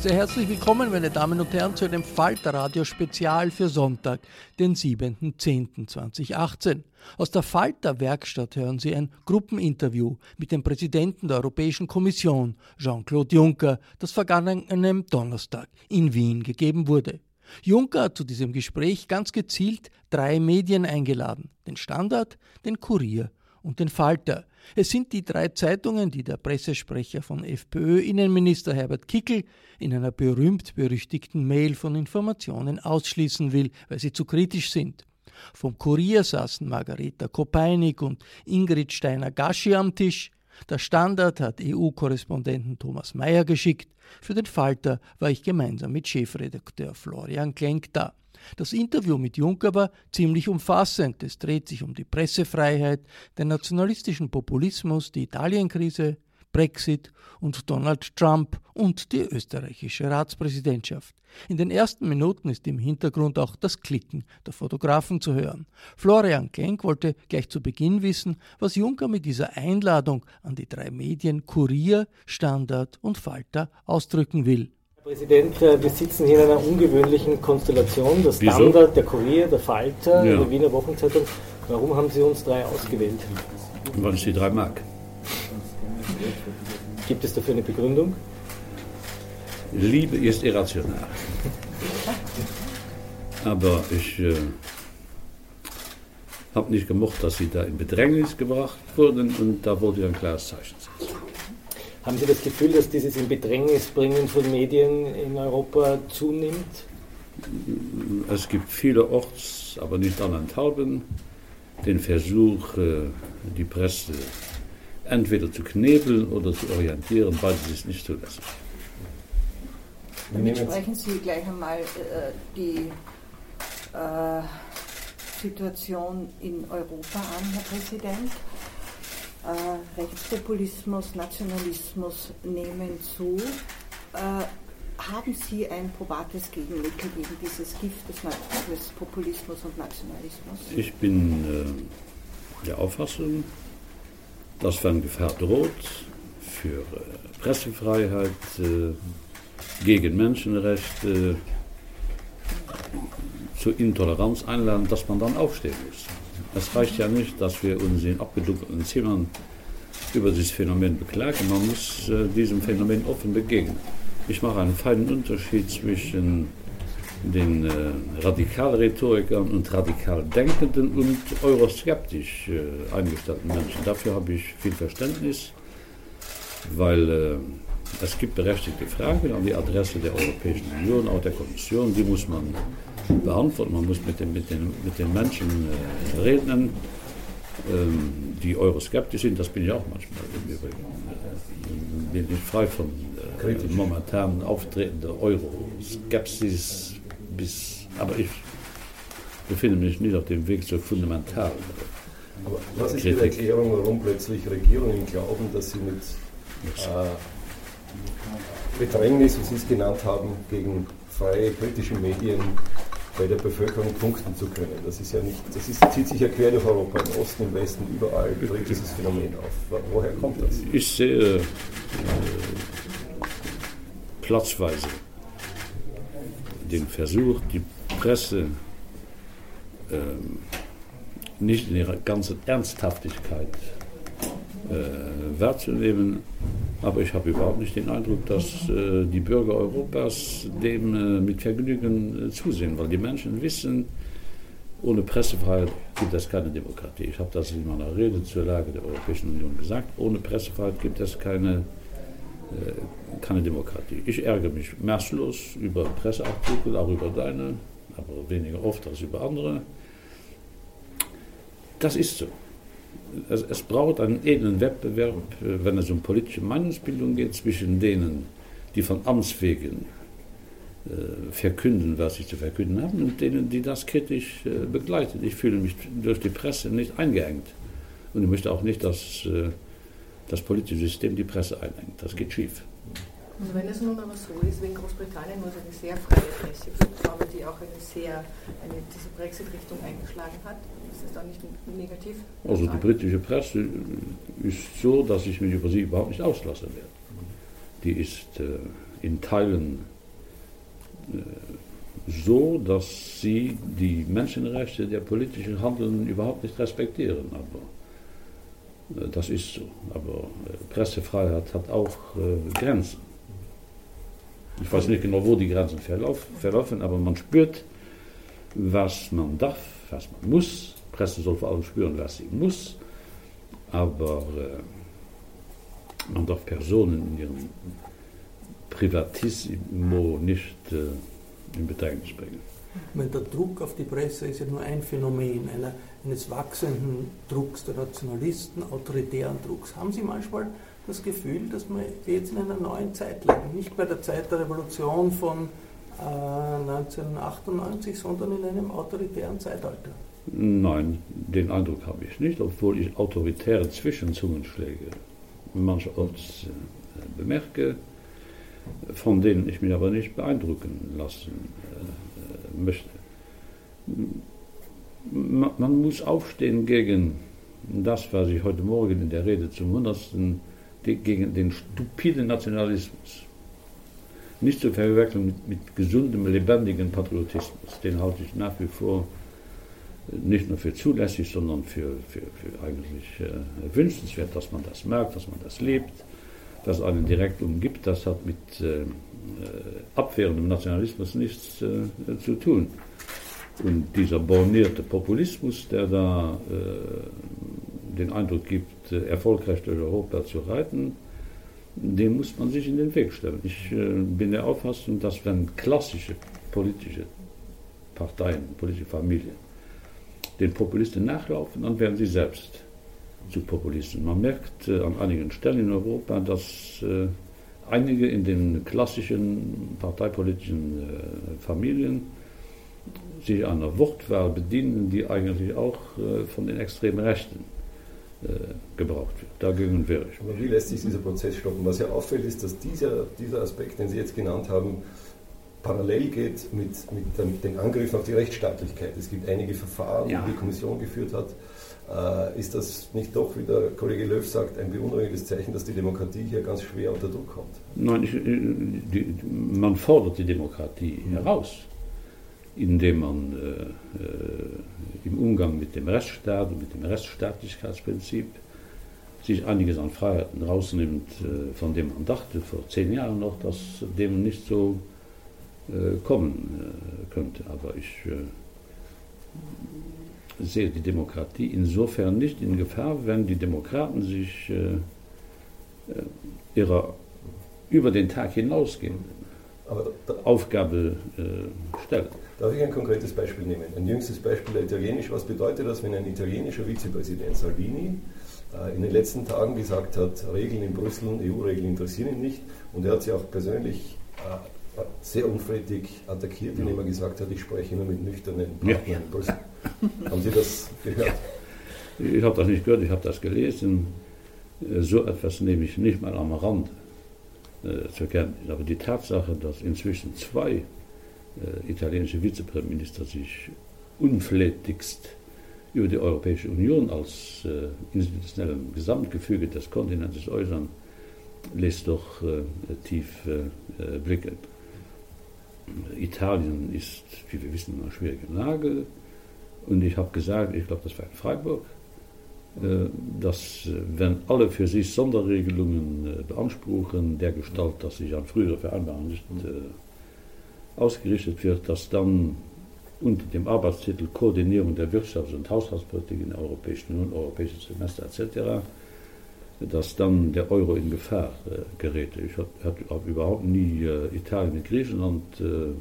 Sehr herzlich willkommen, meine Damen und Herren, zu einem Falter-Radio-Spezial für Sonntag, den 7.10.2018. Aus der Falter-Werkstatt hören Sie ein Gruppeninterview mit dem Präsidenten der Europäischen Kommission, Jean-Claude Juncker, das vergangenen Donnerstag in Wien gegeben wurde. Juncker hat zu diesem Gespräch ganz gezielt drei Medien eingeladen: den Standard, den Kurier und den Falter. Es sind die drei Zeitungen, die der Pressesprecher von FPÖ-Innenminister Herbert Kickel in einer berühmt-berüchtigten Mail von Informationen ausschließen will, weil sie zu kritisch sind. Vom Kurier saßen Margareta Kopeinig und Ingrid Steiner-Gaschi am Tisch. Der Standard hat EU-Korrespondenten Thomas Mayer geschickt. Für den Falter war ich gemeinsam mit Chefredakteur Florian Klenk da. Das Interview mit Juncker war ziemlich umfassend. Es dreht sich um die Pressefreiheit, den nationalistischen Populismus, die Italienkrise, Brexit und Donald Trump und die österreichische Ratspräsidentschaft. In den ersten Minuten ist im Hintergrund auch das Klicken der Fotografen zu hören. Florian Klenk wollte gleich zu Beginn wissen, was Juncker mit dieser Einladung an die drei Medien Kurier, Standard und Falter ausdrücken will. Herr Präsident, äh, wir sitzen hier in einer ungewöhnlichen Konstellation. Der Standard, der Kurier, der Falter, ja. die Wiener Wochenzeitung. Warum haben Sie uns drei ausgewählt? Weil ich die drei mag. Gibt es dafür eine Begründung? Liebe ist irrational. Aber ich äh, habe nicht gemocht, dass sie da in Bedrängnis gebracht wurden und da ich ein klares Zeichen setzen. Haben Sie das Gefühl, dass dieses in Bedrängnis bringen von Medien in Europa zunimmt? Es gibt vielerorts, aber nicht allenthalben, den Versuch, äh, die Presse entweder zu knebeln oder zu orientieren. Beides ist nicht zulässig. Damit sprechen Sie gleich einmal äh, die äh, Situation in Europa an, Herr Präsident. Äh, Rechtspopulismus, Nationalismus nehmen zu. Äh, haben Sie ein probates Gegenmittel gegen dieses Gift des, des Populismus und Nationalismus? Ich bin äh, der Auffassung, dass wenn Gefahr droht für äh, Pressefreiheit, äh, gegen Menschenrechte, zu Intoleranz einladen, dass man dann aufstehen muss. Es reicht ja nicht, dass wir uns in abgedunkelten Zimmern über dieses Phänomen beklagen. Man muss äh, diesem Phänomen offen begegnen. Ich mache einen feinen Unterschied zwischen den äh, Radikalrhetorikern und radikal denkenden und euroskeptisch äh, eingestellten Menschen. Dafür habe ich viel Verständnis, weil äh, es gibt berechtigte Fragen an die Adresse der Europäischen Union, auch der Kommission, die muss man beantworten. Man muss mit den, mit den, mit den Menschen äh, reden, ähm, die euroskeptisch sind, das bin ich auch manchmal im Übrigen. Bin nicht frei von äh, momentan auftretender Euroskepsis bis, aber ich befinde mich nicht auf dem Weg zur fundamentalen. Aber was ist Ihre Erklärung, warum plötzlich Regierungen glauben, dass sie mit äh, Bedrängnis, wie Sie es genannt haben, gegen freie kritische Medien bei der Bevölkerung punkten zu können. Das ist ja nicht, das ist, zieht sich ja quer durch Europa, im Osten, im Westen, überall tritt dieses Phänomen auf. Woher kommt das? Ich sehe äh, platzweise den Versuch, die Presse äh, nicht in ihrer ganzen Ernsthaftigkeit äh, wahrzunehmen. Aber ich habe überhaupt nicht den Eindruck, dass äh, die Bürger Europas dem äh, mit Vergnügen äh, zusehen, weil die Menschen wissen, ohne Pressefreiheit gibt es keine Demokratie. Ich habe das in meiner Rede zur Lage der Europäischen Union gesagt. Ohne Pressefreiheit gibt es keine, äh, keine Demokratie. Ich ärgere mich maßlos über Presseartikel, auch über deine, aber weniger oft als über andere. Das ist so es, es, braucht einen edlen Wettbewerb, äh, wenn es um politische Meinungsbildung geht, zwischen denen, die von Amts wegen äh, verkünden, was sie zu verkünden haben, und denen, die das kritisch äh, begleiten. Ich fühle mich durch die Presse nicht eingeengt. Und ich möchte auch nicht, dass äh, das politische System die Presse einengt. Das geht schief. Also wenn es nun aber so ist, wenn Großbritannien nur eine sehr freie Presse gibt, aber die auch eine sehr, eine, diese Brexit-Richtung eingeschlagen hat, ist das dann nicht negativ? Also die britische Presse ist so, dass ich mich über sie überhaupt nicht auslassen werde. Die ist äh, in Teilen äh, so, dass sie die Menschenrechte der politischen Handelnden überhaupt nicht respektieren. Aber das ist so. Aber äh, Pressefreiheit hat auch äh, Grenzen. Ich weiß nicht genau, wo die Grenzen verlaufen, aber man spürt, was man darf, was man muss. Presse soll vor allem spüren, was sie muss. Aber äh, man darf Personen in ihrem Privatissimo nicht äh, in Bedrängnis bringen. Der Druck auf die Presse ist ja nur ein Phänomen einer, eines wachsenden Drucks der Nationalisten, autoritären Drucks. Haben Sie manchmal das Gefühl, dass wir jetzt in einer neuen Zeit leben. Nicht bei der Zeit der Revolution von äh, 1998, sondern in einem autoritären Zeitalter. Nein, den Eindruck habe ich nicht, obwohl ich autoritäre Zwischenzungenschläge mancherorts äh, bemerke, von denen ich mich aber nicht beeindrucken lassen äh, möchte. Man, muss aufstehen gegen das, was ich heute Morgen in der Rede zum 100 gegen den stupiden Nationalismus. Nicht zu verwechseln mit, mit gesundem, lebendigen Patriotismus. Den halte ich nach wie vor nicht nur für zulässig, sondern für, für, für eigentlich äh, wünschenswert, dass man das merkt, dass man das lebt, dass einen direkt umgibt. Das hat mit äh, abwehrendem Nationalismus nichts äh, zu tun. Und dieser bornierte Populismus, der da äh, den Eindruck gibt, äh, erfolgreich durch Europa zu reiten, dem muss man sich in den Weg stellen. Ich äh, bin der Auffassung, dass wenn klassische politische Parteien, politische Familien den Populisten nachlaufen, dann werden sie selbst zu Populisten. Man merkt äh, an einigen Stellen in Europa, dass äh, einige in den klassischen parteipolitischen äh, Familien sich einer Wortwahl bedienen, die eigentlich auch äh, von den extremen Rechten äh, gebraucht wird. Dagegen wäre ich. Aber wie lässt sich dieser Prozess stoppen? Was ja auffällt, ist, dass dieser, dieser Aspekt, den Sie jetzt genannt haben, parallel geht mit, mit, mit den Angriffen auf die Rechtsstaatlichkeit. Es gibt einige Verfahren, ja. die die Kommission geführt hat. Äh, ist das nicht doch, wie der Kollege Löw sagt, ein beunruhigendes Zeichen, dass die Demokratie hier ganz schwer unter Druck kommt? Nein, ich, die, man fordert die Demokratie mhm. heraus, indem man äh, äh im Umgang mit dem Rechtsstaat und mit dem Rechtsstaatlichkeitsprinzip sich einiges an Freiheiten rausnimmt, äh, von dem man dachte vor zehn Jahren noch, dass dem nicht so äh, kommen äh, könnte. Aber ich sehe die Demokratie insofern nicht in Gefahr, wenn die Demokraten sich ihrer über den Tag hinausgehenden Aufgabe stellen. Darf ich ein konkretes Beispiel nehmen? Ein jüngstes Beispiel Italienisch. Was bedeutet das, wenn ein italienischer Vizepräsident Salvini äh, in den letzten Tagen gesagt hat, Regeln in Brüssel, EU-Regeln interessieren ihn nicht. Und er hat sie auch persönlich äh, sehr unflätig attackiert, indem er gesagt hat, ich spreche nur mit nüchternen Partnern ja. in Brüssel. Haben Sie das gehört? Ich habe das nicht gehört, ich habe das gelesen. Äh, so etwas nehme ich nicht mal am Rand äh, zur Kenntnis. Aber die Tatsache, dass inzwischen zwei italienische Vizepremiminister sich unflätigst über die Europäische Union als äh, institutionellem Gesamtgefüge des Kontinents äußern, lässt doch äh, tief äh, blicken. Italien ist, wie wir wissen, in einer schwierigen Lage. Und ich habe gesagt, ich glaube, das war in Freiburg, äh, dass äh, wenn alle für sich Sonderregelungen äh, beanspruchen, der Gestalt, dass sich an frühere Vereinbarungen nicht ausgerichtet wird, dass dann unter dem Arbeitstitel Koordinierung der Wirtschafts- und Haushaltspolitik in der Europäischen Union, europäisches Semester etc., dass dann der Euro in Gefahr äh, gerät. Ich habe hab überhaupt nie äh, Italien mit Griechenland äh, äh,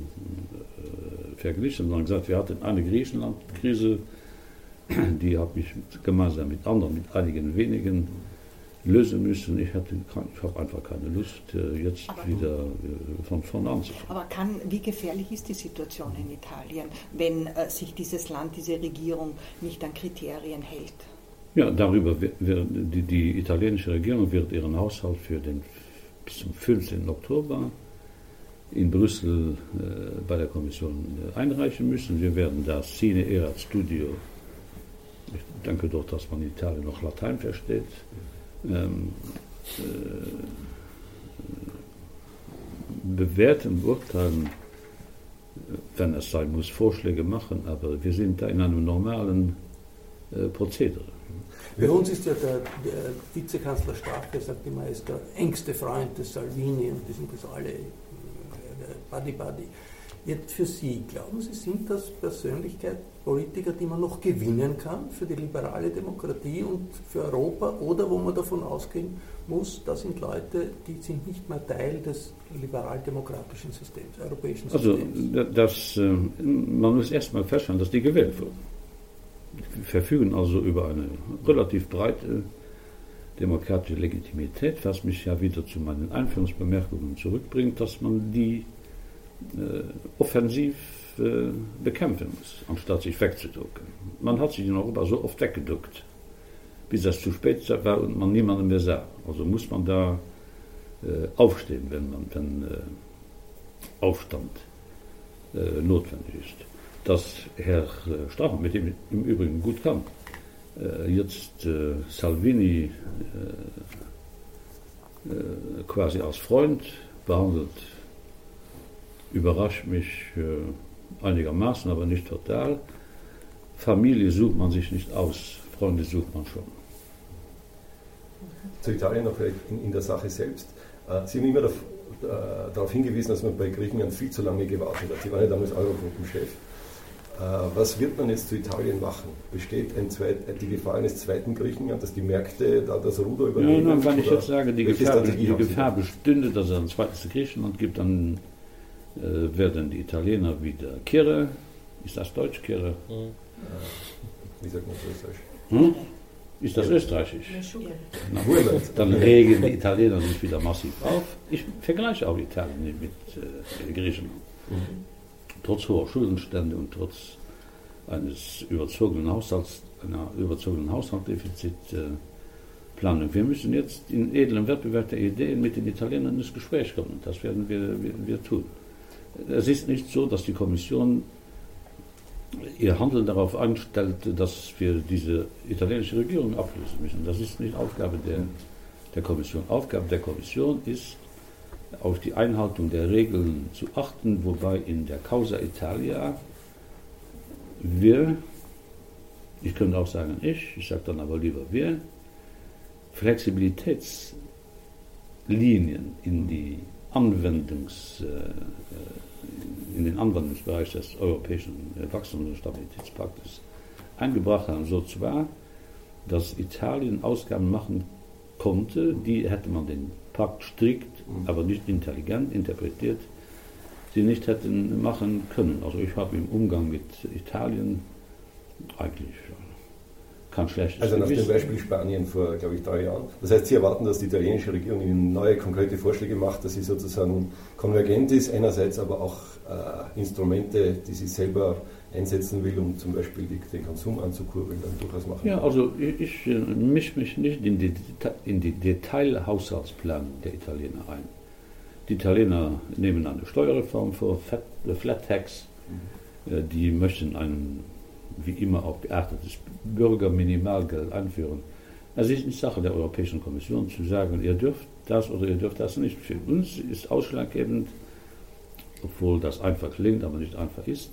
verglichen, sondern gesagt, wir hatten eine Griechenland-Krise, die habe ich gemeinsam mit anderen, mit einigen wenigen lösen müssen. Ich, habe einfach keine Lust, äh, jetzt aber, wieder äh, von vorne anzufangen. Aber kann, wie gefährlich ist die Situation in Italien, wenn äh, sich dieses Land, diese Regierung nicht an Kriterien hält? Ja, darüber wird, die, die, italienische Regierung wird ihren Haushalt für den bis zum 15. Oktober in Brüssel äh, bei der Kommission äh, einreichen müssen. Wir werden das Sine Erat Studio, ich denke doch, dass man in Italien noch Latein versteht, ähm, äh, bewerten, beurteilen, wenn es sein muss, Vorschläge machen, aber wir sind da in einem normalen äh, Prozedere. Bei uns ist ja der, der Vizekanzler Strache, sagt immer, er ist der engste Freund des Salvini und die sind das alle äh, Buddy Buddy. Jetzt für Sie, glauben Sie, sind das Persönlichkeiten, Politiker, die man noch gewinnen kann für die liberale Demokratie und für Europa oder wo man davon ausgehen muss, das sind Leute, die sind nicht mehr Teil des liberal-demokratischen Systems, europäischen Systems? Also das, äh, man muss erstmal feststellen, dass die gewählt wurden verfügen also über eine relativ breite demokratische Legitimität, was mich ja wieder zu meinen Einführungsbemerkungen zurückbringt, dass man die äh, offensiv äh, bekämpfen muss, anstatt sich wegzuducken. Man hat sich in Europa so oft weggeduckt, bis es zu spät war und man niemanden mehr sah. Also muss man da äh, aufstehen, wenn man wenn äh, Aufstand äh, notwendig ist dass Herr äh, Strache, mit dem im Übrigen gut kann, äh, jetzt äh, Salvini quasi als Freund behandelt, überrascht mich einigermaßen, aber nicht total. Familie sucht man sich nicht aus, Freunde sucht man schon. Zu Italien noch in, in der Sache selbst. Sie haben immer darauf hingewiesen, dass man bei Griechenland viel zu lange gewartet hat. Sie waren ja damals Eurogruppenchef. Äh, was wird man jetzt zu Italien machen? Besteht zweit, die Gefahr eines zweiten Griechenland, dass die Märkte da das Ruder übernehmen? Ja, wenn ich jetzt sage, die Gefahr, die Gefahr bestünde, dass es ein zweites Griechenland gibt, dann äh, werden die Italiener wieder Kirre. Ist das Deutsch, Kirre? Äh, wie sagt man Österreich? Hm? Ist das österreichisch? Na, dann regen die Italiener sich wieder massiv auf. Ich vergleiche auch Italien mit äh, Griechenland. Mhm trotz hoher Schuldenstände und trotz eines überzogenen Haushalts, einer überzogenen Haushaltsdefizitplanung. Äh, wir müssen jetzt in edlem Wettbewerb der Ideen mit den Italienern ins Gespräch kommen. Das werden wir, werden wir tun. Es ist nicht so, dass die Kommission ihr Handeln darauf anstellt, dass wir diese italienische Regierung ablösen müssen. Das ist nicht Aufgabe der, der Kommission. Aufgabe der Kommission ist, auf die Einhaltung der Regeln zu achten, wobei in der Causa Italia wir, ich könnte auch sagen ich, ich sage dann aber lieber wir, Flexibilitätslinien in die Anwendungs, äh, in den Anwendungsbereich des europäischen Wachstums- und Stabilitätspaktes eingebracht haben, so zwar, dass Italien Ausgaben machen konnte, die hätte man den Pakt strikt, aber nicht intelligent interpretiert, sie nicht hätten machen können. Also ich habe im Umgang mit Italien eigentlich kein schlechtes Also nach dem Beispiel Spanien vor, glaube ich, drei Jahren. Das heißt, Sie erwarten, dass die italienische Regierung Ihnen neue konkrete Vorschläge macht, dass sie sozusagen konvergent ist, einerseits aber auch äh, Instrumente, die sie selber einsetzen will, um zum Beispiel den Konsum anzukurbeln, dann durchaus machen Ja, also ich, ich mische mich nicht in die, in die Detailhaushaltsplan der Italiener ein. Die Italiener nehmen eine Steuerreform vor, Flat Tax, mhm. die möchten ein, wie immer auch geartetes Bürgerminimalgeld einführen. Es ist nicht Sache der Europäischen Kommission zu sagen, ihr dürft das oder ihr dürft das nicht. Für uns ist ausschlaggebend, obwohl das einfach klingt, aber nicht einfach ist,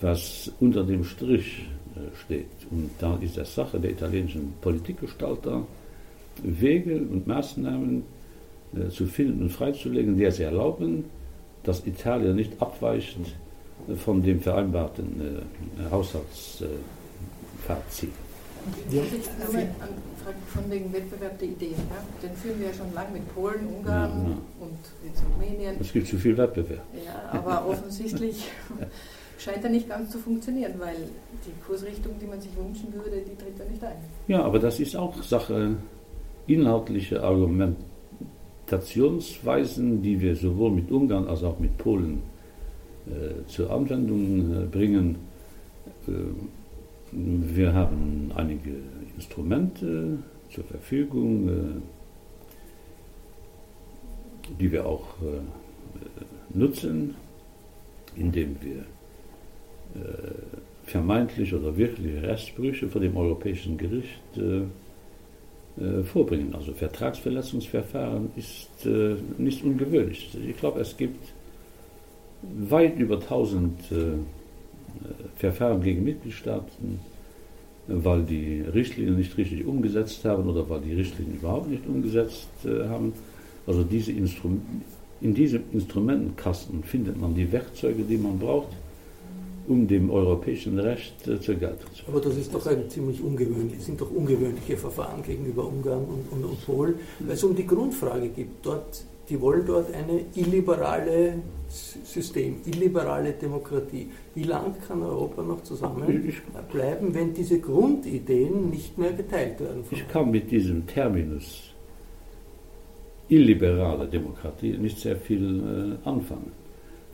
was unter dem Strich äh, steht. Und da ist es Sache der italienischen Politikgestalter, Wege und Maßnahmen äh, zu finden und freizulegen, die es erlauben, dass Italien nicht abweicht von dem vereinbarten äh, Haushaltsziel. Ja. Von wegen Wettbewerb der Ideen. Ja? Den führen wir ja schon lange mit Polen, Ungarn ja, ja. und jetzt Rumänien. Es gibt zu viel Wettbewerb. Ja, aber offensichtlich scheint er nicht ganz zu funktionieren, weil die Kursrichtung, die man sich wünschen würde, die tritt er nicht ein. Ja, aber das ist auch Sache inhaltliche Argumentationsweisen, die wir sowohl mit Ungarn als auch mit Polen zur Anwendung äh, bringen. Äh, wir haben einige Instrumente zur Verfügung, äh, die wir auch äh, nutzen, indem wir äh, vermeintlich oder wirkliche Rechtsbrüche vor dem Europäischen Gericht äh, äh, vorbringen. Also Vertragsverletzungsverfahren ist äh, nicht ungewöhnlich. Ich glaube, es gibt weit über 1000 Verfahren gegen Mitgliedstaaten, weil die Richtlinien nicht richtig umgesetzt haben oder weil die Richtlinien überhaupt nicht umgesetzt haben. Also diese Instrum in diesem Instrumentenkasten findet man die Werkzeuge, die man braucht, um dem europäischen Recht äh, zur Geltung zu Aber das ist doch ein ziemlich ungewöhnlich, sind doch ungewöhnliche Verfahren gegenüber Ungarn und, und, und Polen, weil es um die Grundfrage geht. Dort, die wollen dort eine illiberale System, illiberale Demokratie. Wie lang kann Europa noch zusammenbleiben, wenn diese Grundideen nicht mehr geteilt werden? Ich kann mit diesem Terminus illiberale Demokratie nicht sehr viel äh, anfangen.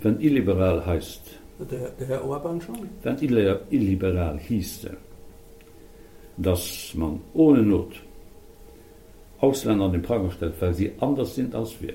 Wenn illiberal heißt, der, der Herr Orban schon? Wenn illiberal hieß, dass man ohne Not Ausländer an den Pranger stellt, weil sie anders sind als wir.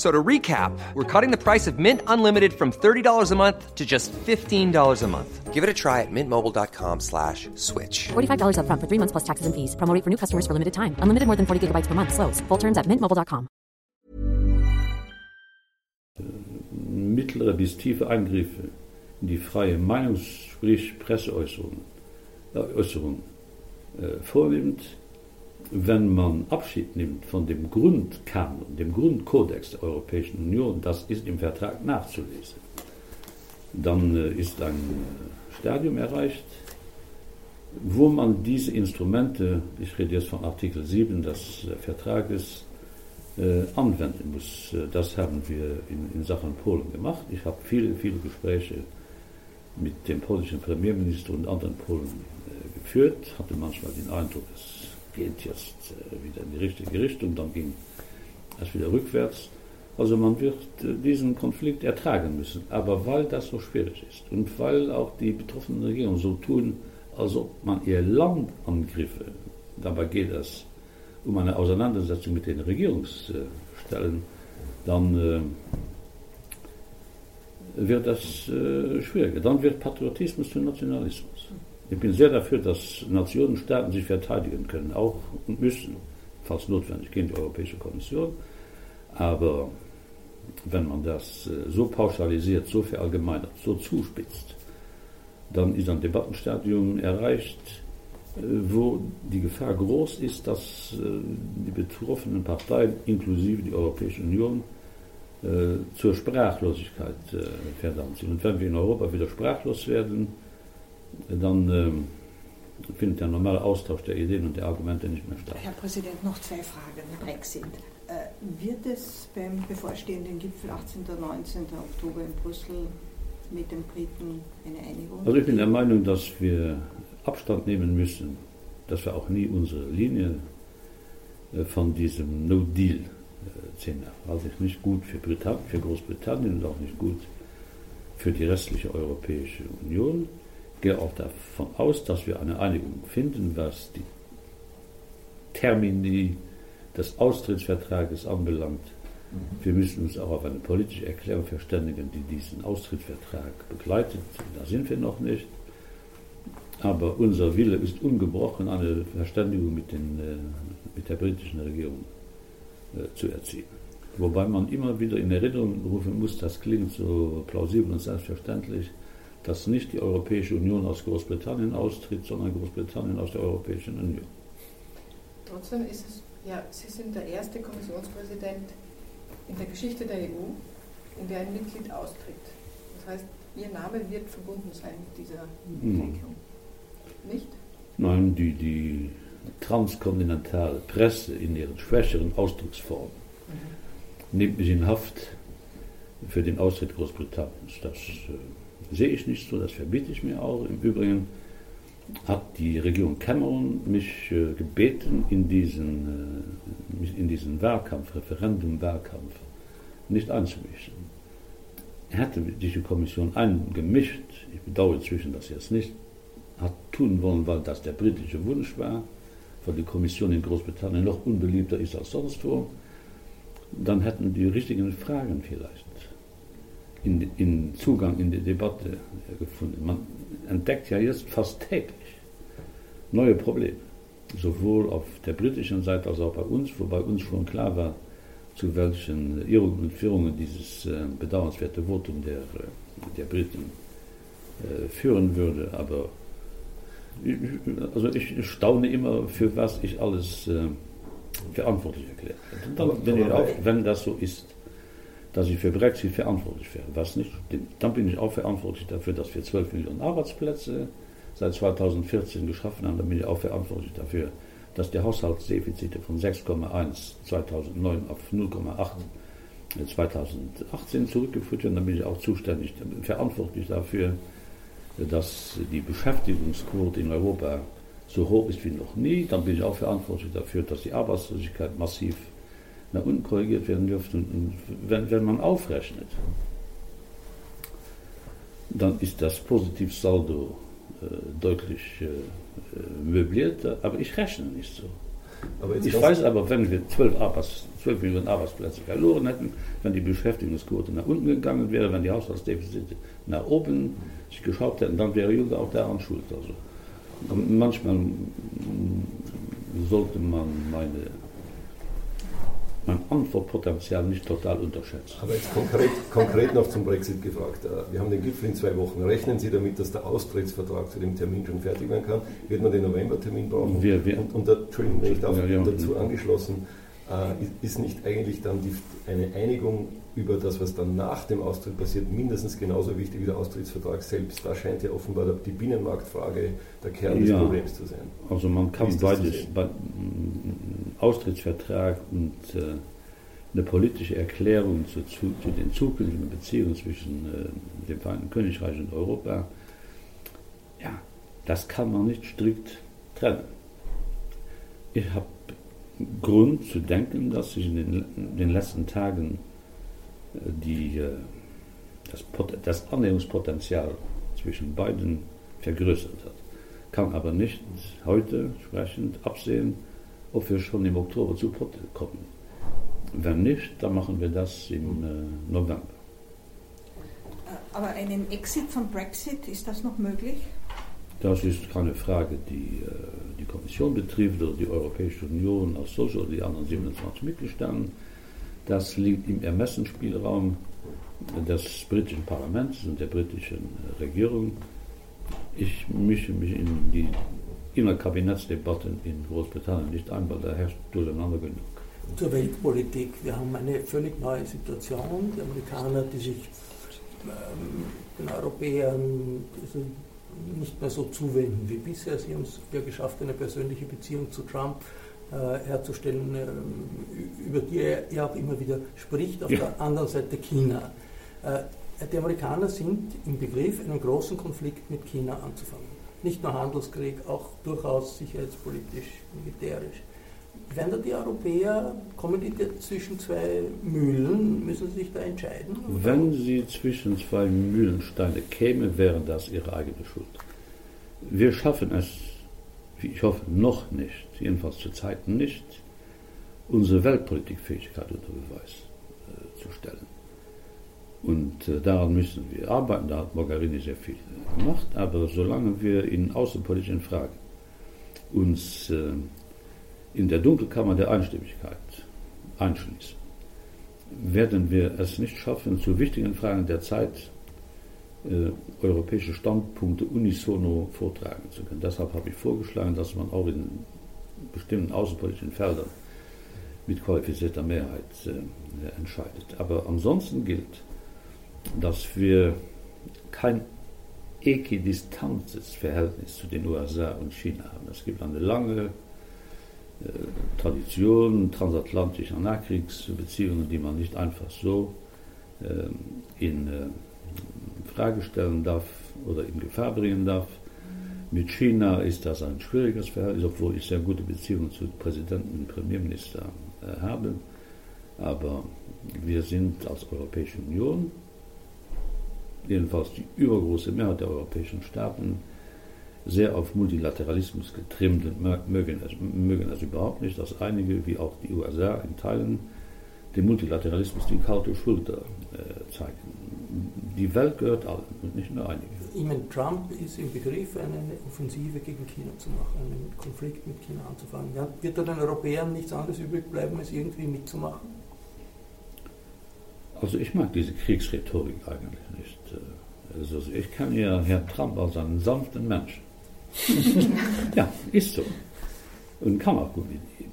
So to recap, we're cutting the price of Mint Unlimited from $30 a month to just $15 a month. Give it a try at mintmobile.com slash switch. $45 up front for three months plus taxes and fees. Promo for new customers for limited time. Unlimited more than 40 gigabytes per month. Slows. Full terms at mintmobile.com. Mittlere bis tiefe Eingriffe in die freie Meinungs-, sprich Presseäußerung äh, Äußerung, äh, vornimmt, wenn man Abschied nimmt von dem Grundkern und dem Grundkodex der Europäischen Union, das ist im Vertrag nachzulesen, dann äh, ist ein äh, Stadium erreicht, wo man diese Instrumente, ich rede jetzt von Artikel 7 des äh, Vertrages, anwenden muss. Das haben wir in, in Sachen Polen gemacht. Ich habe viele, viele Gespräche mit dem polnischen Premierminister und anderen Polen geführt, hatte manchmal den Eindruck, es geht jetzt äh, wieder in die richtige Richtung, dann ging es wieder rückwärts. Also man wird äh, diesen Konflikt ertragen müssen. Aber weil das so schwierig ist und weil auch die betroffenen Regierungen so tun, als ob man ihr Land angriffe, dabei geht es um eine Auseinandersetzung mit den Regierungsstellen, dann äh, wird das schwieriger. Dann wird Patriotismus zu Nationalismus. Ich bin sehr dafür, dass Nationenstaaten sich verteidigen können, auch und müssen, falls notwendig, gegen die Europäische Kommission. Aber wenn man das äh, so pauschalisiert, so verallgemeinert, so zuspitzt, dann ist ein Debattenstadium erreicht, äh, wo die Gefahr groß ist, dass äh, die betroffenen Parteien, inklusive die Europäische Union, zur Sprachlosigkeit verdammt sind. Und wenn wir in Europa wieder sprachlos werden, dann ähm, findet der normale Austausch der Ideen und der Argumente nicht mehr statt. Herr Präsident, noch zwei Fragen. Brexit. Äh, Wird es beim bevorstehenden Gipfel 18. und 19. Oktober in Brüssel mit den Briten eine Einigung? Also ich bin der Meinung, dass wir Abstand nehmen müssen, dass wir auch nie unsere Linie äh, von diesem No Deal ziehen. Halte ich nicht gut für, Britannien, für Großbritannien und auch nicht gut für die restliche Europäische Union. Ich gehe auch davon aus, dass wir eine Einigung finden, was die Termini des Austrittsvertrages anbelangt. Mhm. Wir müssen uns auch auf eine politische Erklärung verständigen, die diesen Austrittsvertrag begleitet. Da sind wir noch nicht. Aber unser Wille ist ungebrochen, eine Verständigung mit, den, äh, mit der britischen Regierung äh, zu erzielen. Wobei man immer wieder in Erinnerung rufen muss, das klingt so plausibel und selbstverständlich, dass nicht die Europäische Union aus Großbritannien austritt, sondern Großbritannien aus der Europäischen Union. Trotzdem ist es, ja, Sie sind der erste Kommissionspräsident in der Geschichte der EU, in der ein Mitglied austritt. Das heißt, Ihr Name wird verbunden sein mit dieser Bedenkung. Hm. Nicht? Nein, die, die transkontinentale Presse in ihren schwächeren Ausdrucksformen mhm. nimmt mich in Haft für den Austritt Großbritanniens. Das äh, sehe ich nicht so, das verbiete ich mir auch. Im Übrigen hat die Regierung Cameron mich äh, gebeten, in diesen, äh, in diesen Wahlkampf, Referendum-Wahlkampf, nicht einzumischen. Hätte diese Kommission eingemischt, ich bedauere inzwischen, dass sie es nicht hat tun wollen, weil das der britische Wunsch war, weil die Kommission in Großbritannien noch unbeliebter ist als sonst wo, dann hätten die richtigen Fragen vielleicht in, in Zugang in die Debatte gefunden. Man entdeckt ja jetzt fast täglich neue Probleme, sowohl auf der britischen Seite als auch bei uns, wobei uns schon klar war, zu welchen Irrungen und Führungen dieses äh, bedauernswerte Votum der, der Briten äh, führen würde. Aber also ich staune immer, für was ich alles äh, verantwortlich erkläre. Dann bin ich auch, wenn das so ist, dass ich für Brexit verantwortlich wäre, was nicht stimmt, dann bin ich auch verantwortlich dafür, dass wir 12 Millionen Arbeitsplätze seit 2014 geschaffen haben. Dann bin ich auch verantwortlich dafür, dass die Haushaltsdefizite von 6,1 2009 auf 0,8 2018 zurückgeführt werden. Dann bin ich auch zuständig, verantwortlich dafür, dass die Beschäftigungsquote in Europa so hoch ist wie noch nie, dann bin ich auch verantwortlich dafür, dass die Arbeitslosigkeit massiv nach unten korrigiert werden dürfte. Und wenn, wenn man aufrechnet, dann ist das Positivsaldo äh, deutlich äh, möbliert, aber ich rechne nicht so. ich weiß aber, wenn wir 12, Arbeits-, 12 Millionen Arbeitsplätze verloren hätten, wenn die Beschäftigungsquote nach unten gegangen wäre, wenn die Haushaltsdefizite nach oben sich geschaut hätten, dann wäre Junge auch daran schuld. Also manchmal sollte man meine mein Antwortpotenzial nicht total unterschätzen. Aber jetzt konkret, konkret noch zum Brexit gefragt. Äh, wir haben den Gipfel in zwei Wochen. Rechnen Sie damit, dass der Austrittsvertrag zu dem Termin schon fertig werden kann? Wird man den Novembertermin brauchen? Wir, wir, und, und, Entschuldigung, wenn ich darf, ja, ja. dazu angeschlossen, äh, ist nicht eigentlich dann die, eine Einigung über das, was dann nach dem Austritt passiert, mindestens genauso wichtig wie der Austrittsvertrag selbst. Da scheint ja offenbar die Binnenmarktfrage der Kern des ja, Problems zu sein. Also man kann beides, be Austrittsvertrag und äh, eine politische Erklärung zu, zu, zu, den zukünftigen Beziehungen zwischen äh, dem Vereinigten Königreich und Europa, ja, das kann man nicht strikt trennen. Ich habe Grund zu denken, dass sich in den, in den letzten Tagen die, äh, das, das Annäherungspotenzial zwischen beiden vergrößert hat. Kann aber nicht heute sprechend absehen, ob wir schon im Oktober zu Potte kommen. Wenn nicht, dann machen wir das im äh, November. Aber einen Exit von Brexit, ist das noch möglich? Das ist keine Frage, die äh, die Kommission betrifft oder die Europäische Union als solche oder die anderen 27 Mitgliedstaaten. Das liegt im Ermessensspielraum des britischen Parlaments und der britischen Regierung. Ich mische mich in die Innerkabinettsdebatten in Großbritannien nicht ein, weil da herrscht durcheinander genug. Zur Weltpolitik. Wir haben eine völlig neue Situation. Die Amerikaner, die sich ähm, den Europäern nicht mehr so zuwenden wie bisher. Sie haben es ja geschafft, eine persönliche Beziehung zu Trump äh, herzustellen, äh, über die er auch immer wieder spricht. Auf ja. der anderen Seite China. Äh, die Amerikaner sind im Begriff, einen großen Konflikt mit China anzufangen. Nicht nur Handelskrieg, auch durchaus sicherheitspolitisch, militärisch. Werden da die Europäer, kommen die zwischen zwei Mühlen, müssen sie sich da entscheiden? Wenn sie zwischen zwei Mühlensteine kämen, wäre das ihre eigene Schuld. Wir schaffen es, ich hoffe, noch nicht, jedenfalls zu Zeiten nicht, unsere Weltpolitikfähigkeit unter Beweis äh, zu stellen. Und äh, daran müssen wir arbeiten. Da hat Mogherini sehr viel äh, gemacht. Aber solange wir in außenpolitischen Fragen uns äh, in der Dunkelkammer der Einstimmigkeit einschließen, werden wir es nicht schaffen, zu wichtigen Fragen der Zeit äh, europäische Standpunkte unisono vortragen zu können. Deshalb habe ich vorgeschlagen, dass man auch in bestimmten außenpolitischen Feldern mit qualifizierter Mehrheit äh, entscheidet. Aber ansonsten gilt, dass wir kein äquidistantes Verhältnis zu den USA und China haben. Es gibt eine lange äh, Tradition transatlantischer Nachkriegsbeziehungen, die man nicht einfach so äh, in Frage stellen darf oder in Gefahr bringen darf. Mit China ist das ein schwieriges Verhältnis, obwohl ich sehr gute Beziehungen zu Präsidenten und Premierminister äh, habe. Aber wir sind als Europäische Union jedenfalls die übergroße Mehrheit der europäischen Staaten, sehr auf Multilateralismus getrimmt und mögen es, mögen es überhaupt nicht, dass einige, wie auch die USA in Teilen, dem Multilateralismus die kalte Schulter äh, zeigen. Die Welt gehört allen und nicht nur einigen. Ich meine, Trump ist im Begriff, eine Offensive gegen China zu machen, einen Konflikt mit China anzufangen. Wird da den Europäern nichts anderes übrig bleiben, als irgendwie mitzumachen? Also ich mag diese Kriegsrhetorik eigentlich nicht. Also ich kenne ja Herrn Trump als einen sanften Menschen. ja, ist so. Und kann auch gut mit ihm.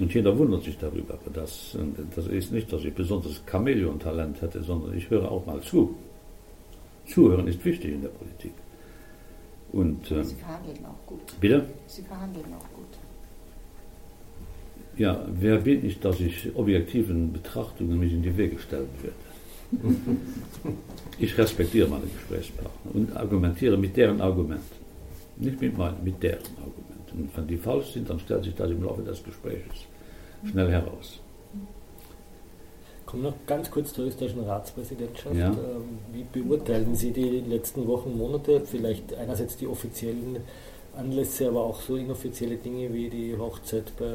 Und jeder wundert sich darüber. Aber das, das ist nicht, dass ich besonders Chamäleon-Talent hätte, sondern ich höre auch mal zu. Zuhören ist wichtig in der Politik. Und, äh, Sie verhandeln auch gut. Bitte? Sie verhandeln auch gut. Ja, wer bin ich, dass ich objektiven Betrachtungen mich in die Wege stellen werde? Ich respektiere meine Gesprächspartner und argumentiere mit deren Argument. Nicht mit meinen, mit deren Argument. Und wenn die falsch sind, dann stellt sich das im Laufe des Gesprächs schnell heraus. Kommen noch ganz kurz zur österreichischen Ratspräsidentschaft. Ja. Ähm, wie beurteilen Sie die letzten Wochen, Monate? Vielleicht einerseits die offiziellen Anlässe, aber auch so inoffizielle Dinge wie die Hochzeit bei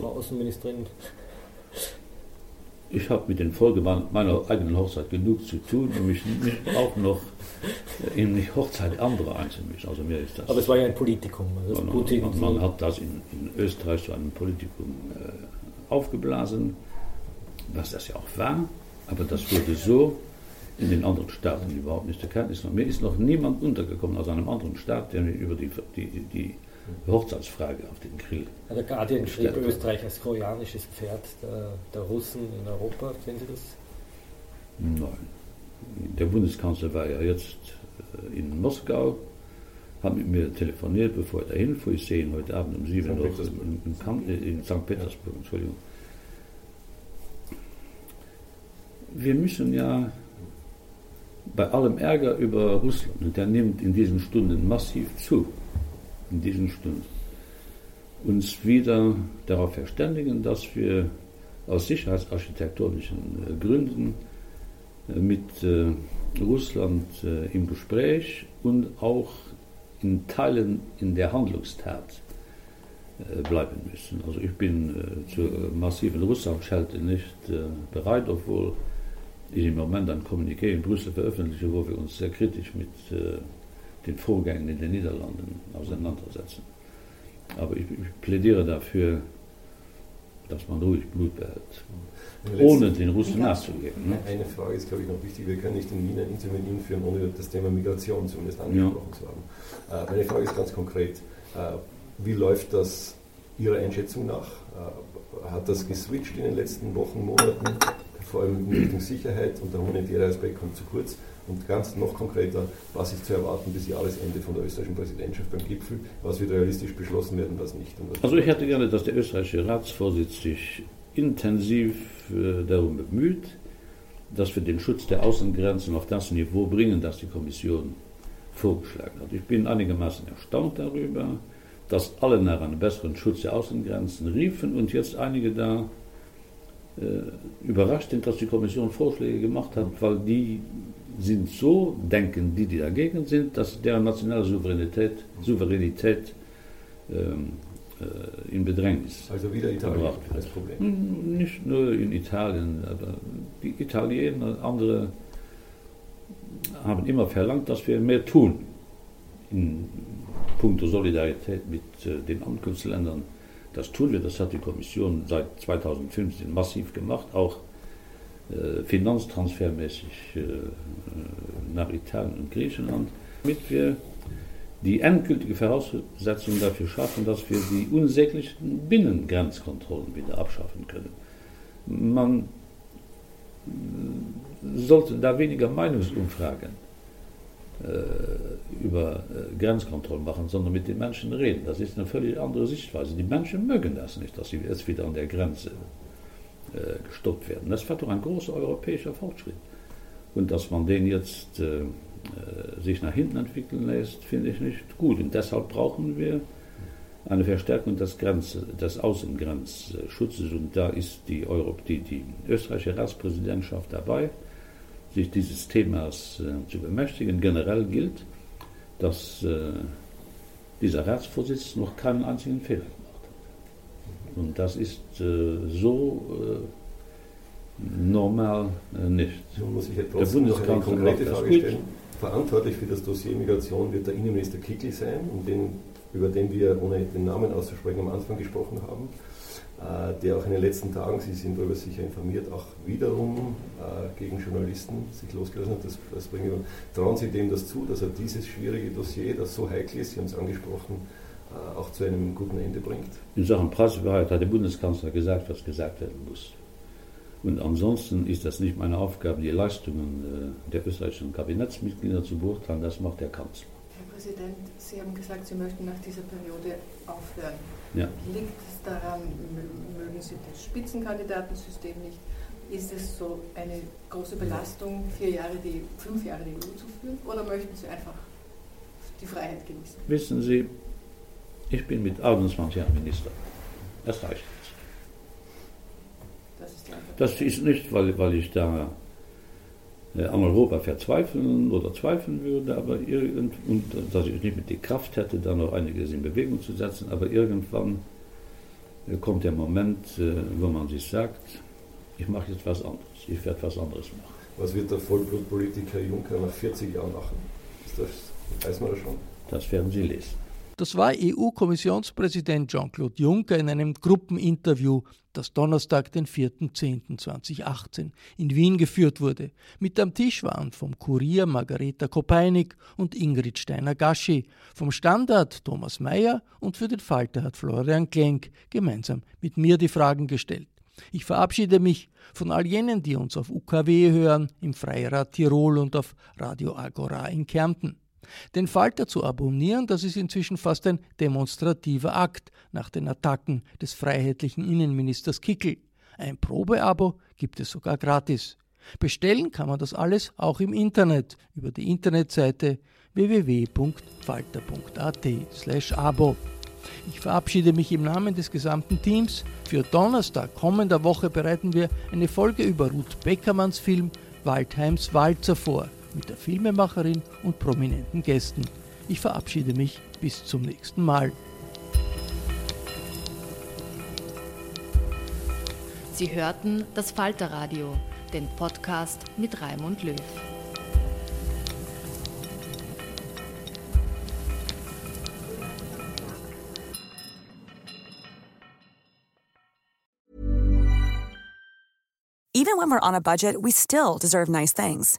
Frau Außenministerin ich habe mit den Folgen meiner eigenen Hochzeit genug zu tun, um mich auch noch in die Hochzeit anderer einzumischen. Also mir ist das. Aber es war ja ein Politikum. Also man, man, man, hat das in, in, Österreich zu einem Politikum äh, aufgeblasen, was das ja auch war. Aber das wurde so in den anderen Staaten überhaupt nicht zur Kenntnis genommen. Mir ist noch niemand untergekommen aus einem anderen Staat, der mir über die, die, die Hochzeitsfrage auf den Grill. Der Guardian schrieb Österreich als trojanisches Pferd der, der, Russen in Europa. Kennen Sie das? Nein. Der Bundeskanzler war ja jetzt äh, in Moskau, hat mit mir telefoniert, bevor er dahin fuhr. Ich sehe ihn heute Abend um 7 Uhr in, in, in St. Petersburg. Entschuldigung. Wir müssen ja bei allem Ärger über Russland, und der nimmt in diesen Stunden massiv zu, in diesen Stunden uns wieder darauf verständigen, dass wir aus sicherheitsarchitektonischen äh, Gründen äh, mit äh, Russland im Gespräch und auch in Teilen in der Handlungstat bleiben müssen. Also ich bin zur massiven Russlandschelte nicht bereit, obwohl ich im Moment ein Kommuniqué in Brüssel veröffentliche, wo wir uns sehr kritisch mit den Vorgängen in den Niederlanden auseinandersetzen. Aber ich, ich plädiere dafür, dass man ruhig Blut behält, ohne den Russen nachzugeben. Ne? Eine Frage ist, glaube ich, noch wichtig. Wir können nicht in Wien ein Interview führen, ohne das Thema Migration zumindest angesprochen ja. zu haben. Äh, meine Frage ist ganz konkret. Äh, wie läuft das Ihrer Einschätzung nach? Äh, hat das geswitcht in den letzten Wochen, Monaten, vor allem in Richtung Sicherheit und der humanitäre Aspekt kommt zu kurz? Und ganz noch konkreter, was ist zu erwarten bis Jahresende von der österreichischen Präsidentschaft beim Gipfel? Was wird realistisch beschlossen werden, was nicht? Was also ich hätte gerne, dass der österreichische Ratsvorsitz sich intensiv äh, darum bemüht, dass wir den Schutz der Außengrenzen auf das Niveau bringen, das die Kommission vorgeschlagen hat. Ich bin einigermaßen erstaunt darüber, dass alle nach einem besseren Schutz der Außengrenzen riefen und jetzt einige da überrascht sind, dass die Kommission Vorschläge gemacht hat, weil die sind so, denken die, die dagegen sind, dass deren nationale Souveränität, Souveränität ähm, äh, in Bedrängnis Also wieder Italien als Problem? Hm, nicht nur in Italien, aber die Italiener, andere haben immer verlangt, dass wir mehr tun in puncto Solidarität mit äh, den Ankunftsländern. Das tun wir, das hat die Kommission seit 2015 massiv gemacht, auch äh, finanztransfermäßig äh, nach Italien und Griechenland, damit wir die endgültige Voraussetzung dafür schaffen, dass wir die unsäglichen Binnengrenzkontrollen wieder abschaffen können. Man sollte da weniger Meinungsumfragen äh, über äh, Grenzkontrollen machen, sondern mit den Menschen reden. Das ist eine völlig andere Sichtweise. Die Menschen mögen das nicht, dass sie jetzt wieder an der Grenze äh, gestoppt werden. Das war doch ein großer europäischer Fortschritt. Und dass man den jetzt äh, äh, sich nach hinten entwickeln lässt, finde ich nicht gut. Und deshalb brauchen wir eine Verstärkung des, Grenz, des Außengrenzschutzes. Und da ist die, Euro, die, die österreichische Ratspräsidentschaft dabei, sich dieses Themas äh, zu bemächtigen. Generell gilt, dass äh, dieser Ratsvorsitz noch keinen einzigen Fehler gemacht hat. Und das ist äh, so äh, normal äh, nicht. So muss ich etwas der Bundeskanzler gut. Verantwortlich für das Dossier Migration wird der Innenminister Kickl sein, um den, über den wir, ohne den Namen auszusprechen, am Anfang gesprochen haben, der auch in den letzten Tagen, Sie sind darüber sicher informiert, auch wiederum äh, gegen Journalisten sich losgelassen hat. Das, das bringen wir. Trauen Sie dem das zu, dass er dieses schwierige Dossier, das so heikel ist, Sie haben es angesprochen, äh, auch zu einem guten Ende bringt? In Sachen Pressefreiheit hat der Bundeskanzler gesagt, was gesagt werden muss. Und ansonsten ist das nicht meine Aufgabe, die Leistungen äh, der österreichischen Kabinettsmitglieder zu beurteilen, das macht der Kanzler. Herr Präsident, Sie haben gesagt, Sie möchten nach dieser Periode aufhören. Ja. Liegt es daran, mögen Sie das Spitzenkandidatensystem nicht? Ist es so eine große Belastung, vier Jahre die, fünf Jahre die EU zu führen? Oder möchten Sie einfach die Freiheit genießen? Wissen Sie, ich bin mit 21 Jahren Minister. Das reicht. Das ist nicht, weil, weil ich da an Europa verzweifeln oder zweifeln würde, aber irgend, und dass ich nicht mit der Kraft hätte, da noch einiges in Bewegung zu setzen, aber irgendwann äh, kommt der Moment, äh, wo man sich sagt, ich mache jetzt was anderes, ich werde was anderes machen. Was wird der Vollblutpolitiker Juncker nach 40 Jahren machen? Das, weiß man das schon? Das werden Sie lesen. Das war EU-Kommissionspräsident Jean-Claude Juncker in einem Gruppeninterview, das Donnerstag, den 4.10.2018 in Wien geführt wurde. Mit am Tisch waren vom Kurier Margareta Kopeinik und Ingrid Steiner-Gaschi, vom Standard Thomas Mayer und für den Falter hat Florian Klenk gemeinsam mit mir die Fragen gestellt. Ich verabschiede mich von all jenen, die uns auf UKW hören, im Freirad Tirol und auf Radio Agora in Kärnten. Den Falter zu abonnieren, das ist inzwischen fast ein demonstrativer Akt nach den Attacken des freiheitlichen Innenministers Kickel. Ein Probeabo gibt es sogar gratis. Bestellen kann man das alles auch im Internet über die Internetseite www.falter.at/abo. Ich verabschiede mich im Namen des gesamten Teams. Für Donnerstag kommender Woche bereiten wir eine Folge über Ruth Beckermanns Film Waldheims Walzer vor mit der Filmemacherin und prominenten Gästen. Ich verabschiede mich bis zum nächsten Mal. Sie hörten das Falterradio, den Podcast mit Raimund Löw. Even when we're on a budget, we still deserve nice things.